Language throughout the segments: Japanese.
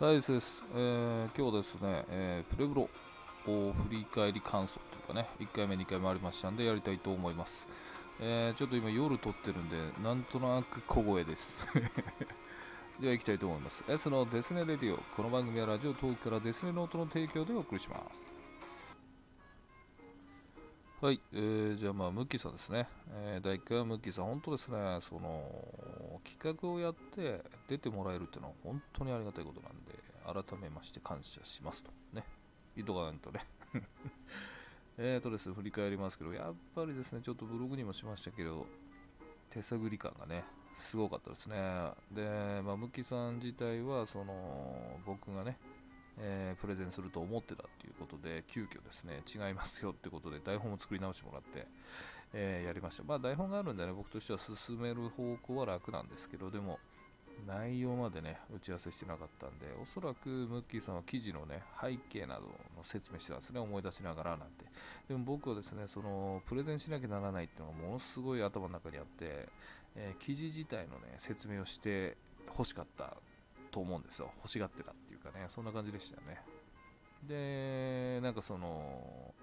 ライス、です。えー、今日ですね、えー、プレブロを振り返り感想というかね、1回目、2回目ありましたんで、やりたいと思います。えー、ちょっと今夜撮ってるんで、なんとなく小声です。では行きたいと思います。S のデスネレディオ。この番組はラジオトークからデスネノートの提供でお送りします。はい、えー、じゃあまあ、ムッキーさんですね。えー、第1回はムッキーさん、本当ですね、その、企画をやって出てもらえるっていうのは本当にありがたいことなんで、改めまして感謝しますと。ね。言っとかないとね。えーとですね、振り返りますけど、やっぱりですね、ちょっとブログにもしましたけど、手探り感がね、すごかったですね。で、まあ、ムキさん自体は、その、僕がね、えー、プレゼンすると思ってたっていうことで、急遽ですね、違いますよってことで、台本を作り直してもらって、えー、やりました。まあ、台本があるんでね、僕としては進める方向は楽なんですけど、でも、内容までね、打ち合わせしてなかったんで、おそらくムッキーさんは記事のね、背景などの説明してたんですね、思い出しながらなんて。でも僕はですね、その、プレゼンしなきゃならないっていうのがものすごい頭の中にあって、えー、記事自体のね、説明をして欲しかったと思うんですよ。欲しがってたっていうかね、そんな感じでしたよね。で、なんかその、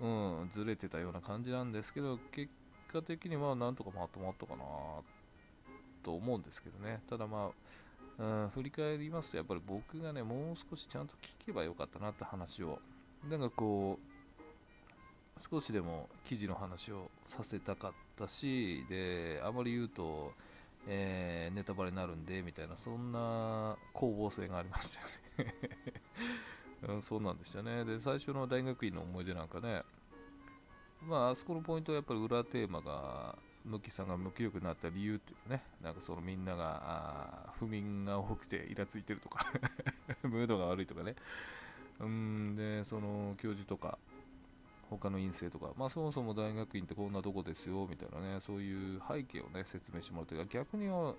うん、ずれてたような感じなんですけど、結果的にはなんとかまとまったかなと思うんですけどね。ただまあ、うん、振り返りますと、やっぱり僕がね、もう少しちゃんと聞けばよかったなって話を、なんかこう、少しでも記事の話をさせたかったし、で、あまり言うと、えー、ネタバレになるんでみたいなそんな攻防戦がありましたよね。うん、そうなんでしたね。で最初の大学院の思い出なんかねまああそこのポイントはやっぱり裏テーマが無機さんが無気力になった理由っていうねなんかそのみんなが不眠が多くてイラついてるとか ムードが悪いとかね。うんでその教授とか他の院生とか、まあ、そもそも大学院ってこんなとこですよみたいなね、そういう背景をね、説明してもらって、逆には、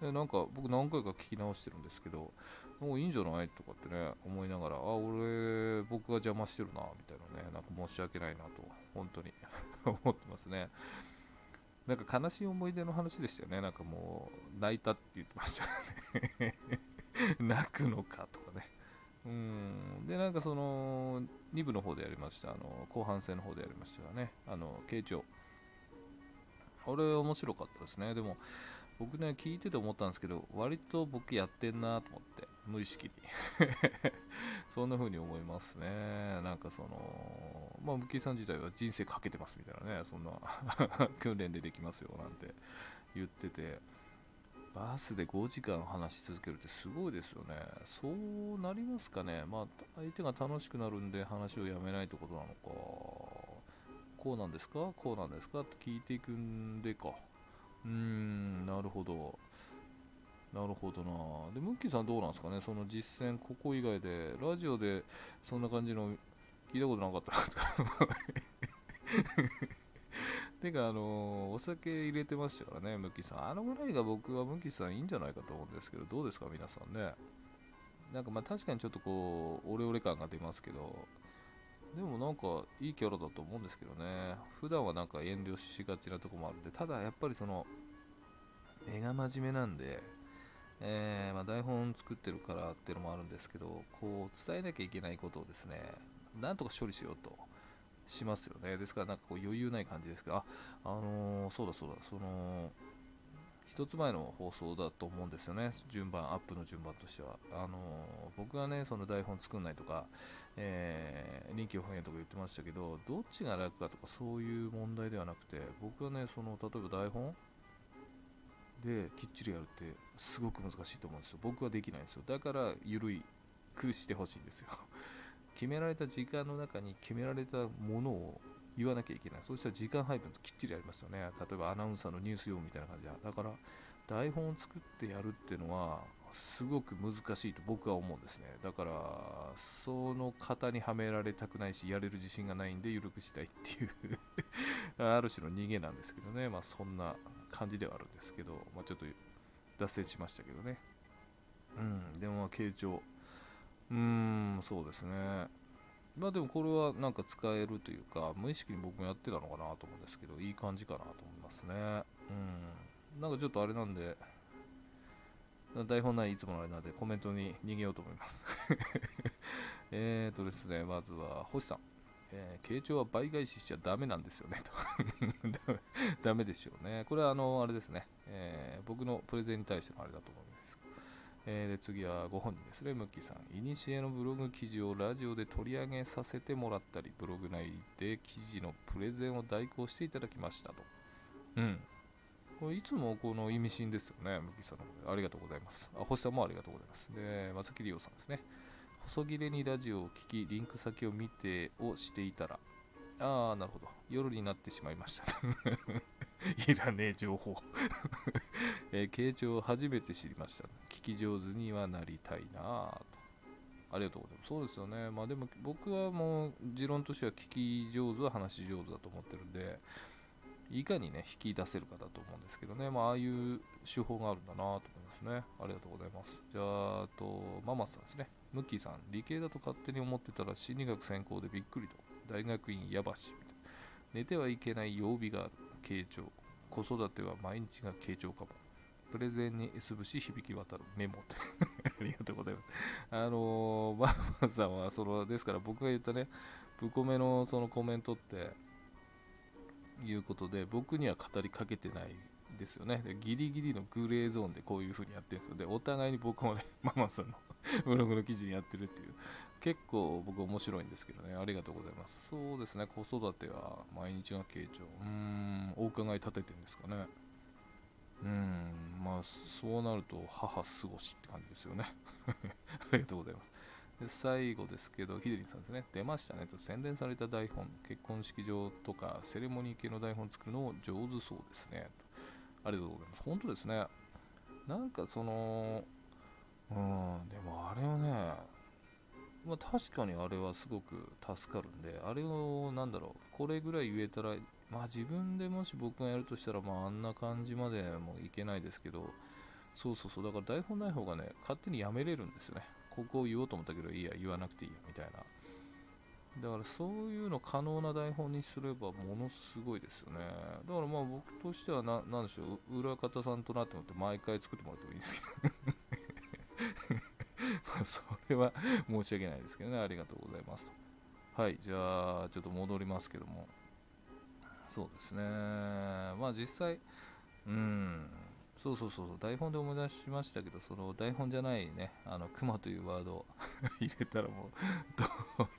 なんか僕何回か聞き直してるんですけど、もういいんじゃない？とかってね、思いながら、あ、俺、僕が邪魔してるな、みたいなね、なんか申し訳ないなと、本当に。思ってますね。なんか悲しい思い出の話でしたよね。なんかもう、泣いたって言ってましたね。泣くのかとかね。うん。でなんかその2部の方でやりました。あの後半戦の方でやりましたがね。あの慶長あれ面白かったですね。でも僕ね聞いてて思ったんですけど割と僕やってんなと思って無意識に。そんな風に思いますね。なんかそのまあムキさん自体は人生かけてますみたいなね。そんな 訓練でできますよなんて言ってて。バスで5時間話し続けるってすごいですよね。そうなりますかね。まあ、相手が楽しくなるんで話をやめないってことなのか。こうなんですか？こうなんですか？って聞いていくんでか。うーん、なるほど。なるほどな。で、ムッキーさんどうなんですかね？その実践、ここ以外で、ラジオでそんな感じの聞いたことなかったなとかてか、あのー、お酒入れてましたからね、ムキさん。あのぐらいが僕はムキさんいいんじゃないかと思うんですけど、どうですか、皆さんね。なんかまあ確かにちょっとこう、オレオレ感が出ますけど、でもなんかいいキャラだと思うんですけどね。普段はなんか遠慮しがちなとこもあるんで、ただやっぱりその、絵が真面目なんで、えー、まあ、台本作ってるからっていうのもあるんですけど、こう伝えなきゃいけないことをですね、なんとか処理しようと。しますよね。ですから、なんかこう余裕ない感じですけど、あ、あのー、そうだそうだ、その、一つ前の放送だと思うんですよね、順番、アップの順番としては。あのー、僕がね、その台本作んないとか、えー、臨機応変とか言ってましたけど、どっちが楽かとかそういう問題ではなくて、僕はね、その、例えば台本できっちりやるってすごく難しいと思うんですよ。僕はできないんですよ。だから、緩いくしてほしいんですよ。決められた時間の中に決められたものを言わなきゃいけない。そうしたら時間配分きっちりありますよね。例えばアナウンサーのニュース読むみたいな感じで。だから、台本を作ってやるっていうのは、すごく難しいと僕は思うんですね。だから、その型にはめられたくないし、やれる自信がないんで緩くしたいっていう ある種の逃げなんですけどね。まあそんな感じではあるんですけど、まあちょっと脱線しましたけどね。うん、でもまあ、傾聴。うーん、そうですね。まあでもこれはなんか使えるというか、無意識に僕もやってたのかなと思うんですけど、いい感じかなと思いますね。うん。なんかちょっとあれなんで、台本ないいつものあれなのでコメントに逃げようと思います えーとですね、まずは星さん。えー、傾聴は倍返ししちゃダメなんですよねと ダメでしょうね。これはあの、あれですね、えー、僕のプレゼンに対してのあれだと思うんです。えー、で次はご本人ですね、ムッキーさん。いにしえのブログ記事をラジオで取り上げさせてもらったり、ブログ内で記事のプレゼンを代行していただきましたと。うん。これいつもこの意味深ですよね、ムッキーさんのありがとうございます。あ、星さんもありがとうございます。で、まさきりおさんですね。細切れにラジオを聞き、リンク先を見てをしていたら、ああ、なるほど。夜になってしまいました。いらねえ情報 えー、傾聴を初めて知りました。き上手にはなりたいなと。ありがとうございます。そうですよね。まあでも僕はもう持論としては聞き上手は話し上手だと思ってるんで、いかにね、引き出せるかだと思うんですけどね、まあ、ああいう手法があるんだなと思いますね。ありがとうございます。じゃあ、あと、ママさんですね。ムッキーさん、理系だと勝手に思ってたら心理学専攻でびっくりと。大学院やばし。寝てはいけない曜日がある。傾聴。子育ては毎日が傾聴かも。プレゼンに S 節響き渡るメモって ありがとうございます。あのー、ママさんは、その、ですから僕が言ったね、ブコメのそのコメントって、いうことで、僕には語りかけてないですよね。ギリギリのグレーゾーンでこういう風にやってるんですよ。で、お互いに僕もね、ママさんのブログの記事にやってるっていう、結構僕面白いんですけどね、ありがとうございます。そうですね、子育ては毎日が傾聴。うーん、お伺い立ててるんですかね。うん、まあ、そうなると母過ごしって感じですよね。ありがとうございます。で最後ですけど、ヒデリンさんですね、出ましたねと、洗練された台本、結婚式場とかセレモニー系の台本作るの上手そうですねと。ありがとうございます。本当ですね。なんかその、うん、でもあれをね、まあ、確かにあれはすごく助かるんで、あれをなんだろう、これぐらい言えたら、まあ自分でもし僕がやるとしたら、まああんな感じまでもいけないですけど、そうそうそう、だから台本ない方がね、勝手にやめれるんですよね。ここを言おうと思ったけど、いいや、言わなくていいや、みたいな。だからそういうの可能な台本にすればものすごいですよね。だからまあ僕としてはな、なんでしょう、裏方さんとなって思って毎回作ってもらってもいいんですけど まあそれは申し訳ないですけどね、ありがとうございますと。はい、じゃあちょっと戻りますけども。そうですね。まあ実際、うん、そうそうそう台本で思い出しましたけどその台本じゃないねあのクマというワードを 入れたらも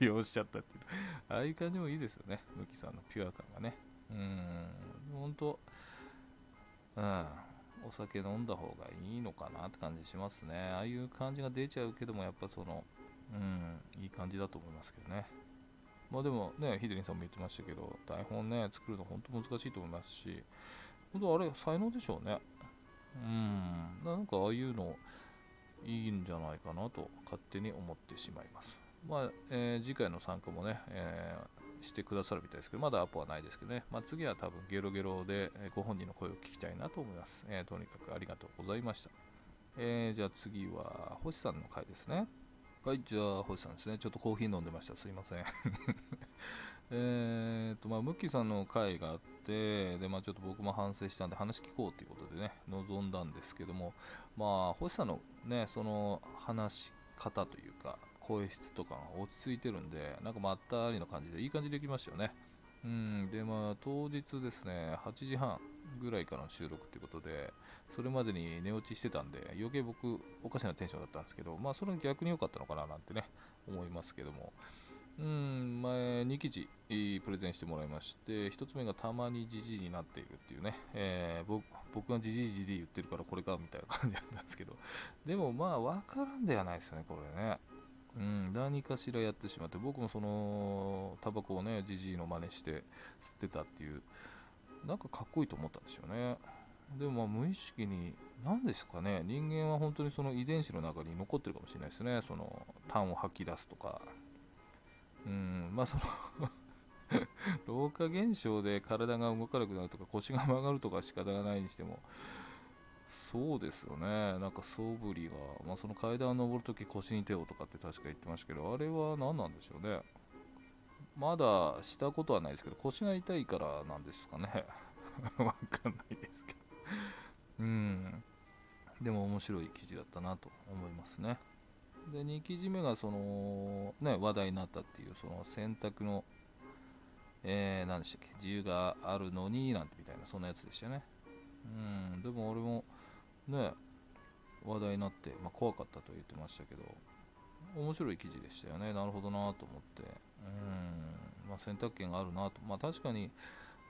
う動揺しちゃったっていう。ああいう感じもいいですよね。ムキさんのピュア感がね。うん。本当うん。お酒飲んだ方がいいのかなって感じしますね。ああいう感じが出ちゃうけどもやっぱそのうん。いい感じだと思いますけどね。まあでもねヒデリンさんも言ってましたけど台本ね作るの本当難しいと思いますし本当あれ才能でしょうねうんなんかああいうのいいんじゃないかなと勝手に思ってしまいます。まあ、えー、次回の参加もね、えー、してくださるみたいですけど、まだアポはないですけどね、まあ、次は多分ゲロゲロで、えご本人の声を聞きたいなと思います。えー、とにかくありがとうございました。え、じゃあ次は星さんの回ですね。はい、じゃあ星さんですね。ちょっとコーヒー飲んでました。すいません。えーとまあ、ムッキーさんの回があって、でまあ、ちょっと僕も反省したんで話聞こうということでね、臨んだんですけども、まあ、星さんのね、その話し方というか、声質とかが落ち着いてるんで、なんかまったりの感じで、いい感じできましたよね。うん、で、まあ、当日ですね、8時半ぐらいからの収録ということで、それまでに寝落ちしてたんで、余計僕、おかしなテンションだったんですけど、まあ、それ逆に良かったのかななんてね、思いますけども、うん、前2記事プレゼンしてもらいまして、1つ目がたまにじじいになっているっていうね、えー、僕がじじいじじい言ってるからこれかみたいな感じだったんですけど、でもまあ分からんではないですよね、これね。うん、何かしらやってしまって、僕もそのタバコをね、じじいの真似して吸ってたっていう、なんかかっこいいと思ったんですよね。でもまあ無意識に、何ですかね、人間は本当にその遺伝子の中に残ってるかもしれないですね、その痰を吐き出すとか、うん、まあその 老化現象で体が動かなくなるとか腰が曲がるとか仕方がないにしてもそうですよね。なんか素振りが、まあ、その階段を上るとき腰に手をとかって確か言ってましたけどあれは何なんでしょうね。まだしたことはないですけど腰が痛いからなんですかね。わかんないですけど。うん。でも面白い記事だったなと思いますね。で2記事目がその、ね、話題になったっていうその選択の、えー、何でしたっけ？自由があるのになんてみたいなそんなやつでしたね。うん。でも俺もね話題になって、まあ、怖かったと言ってましたけど面白い記事でしたよね。なるほどなと思って。うん、まあ、選択権があるなと。まあ確かに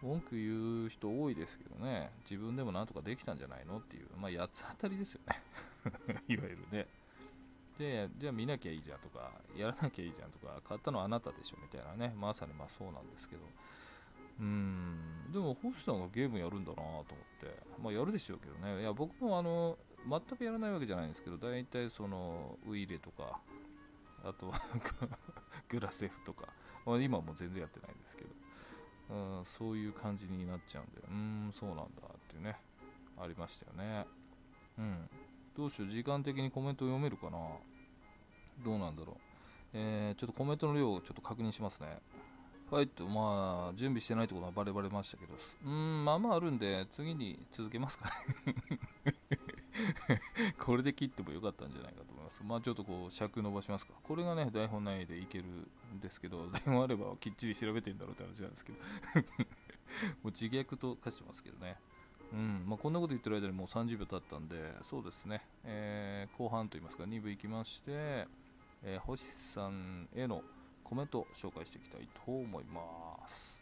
文句言う人多いですけどね。自分でもなんとかできたんじゃないのっていう。まあ八つ当たりですよね。いわゆるね。でじゃあ見なきゃいいじゃんとかやらなきゃいいじゃんとか買ったのはあなたでしょみたいなね。まさにまあそうなんですけど。うん。でも星さんがゲームやるんだなと思って。まあやるでしょうけどね。いや僕もあの全くやらないわけじゃないんですけど大体そのウイレとかあとは グラセフとか、まあ、今も全然やってないんですけど、うん、そういう感じになっちゃうんでうんそうなんだってね。ありましたよね。うん。どうしよう時間的にコメント読めるかな？どうなんだろう。えー、ちょっとコメントの量をちょっと確認しますね。はいと、まあ、準備してないってことはバレバレましたけど、うん、まあまああるんで、次に続けますかね。これで切ってもよかったんじゃないかと。ます。まあちょっとこう尺伸ばしますか？これがね、台本内でいけるんですけど、台本あればきっちり調べてんだろうって話なんですけど もう自虐と化してますけどね。うんまあ、こんなこと言ってる間にもう30秒経ったんで、そうですね、えー、後半といいますか、2部いきまして、えー、星さんへのコメントを紹介していきたいと思います。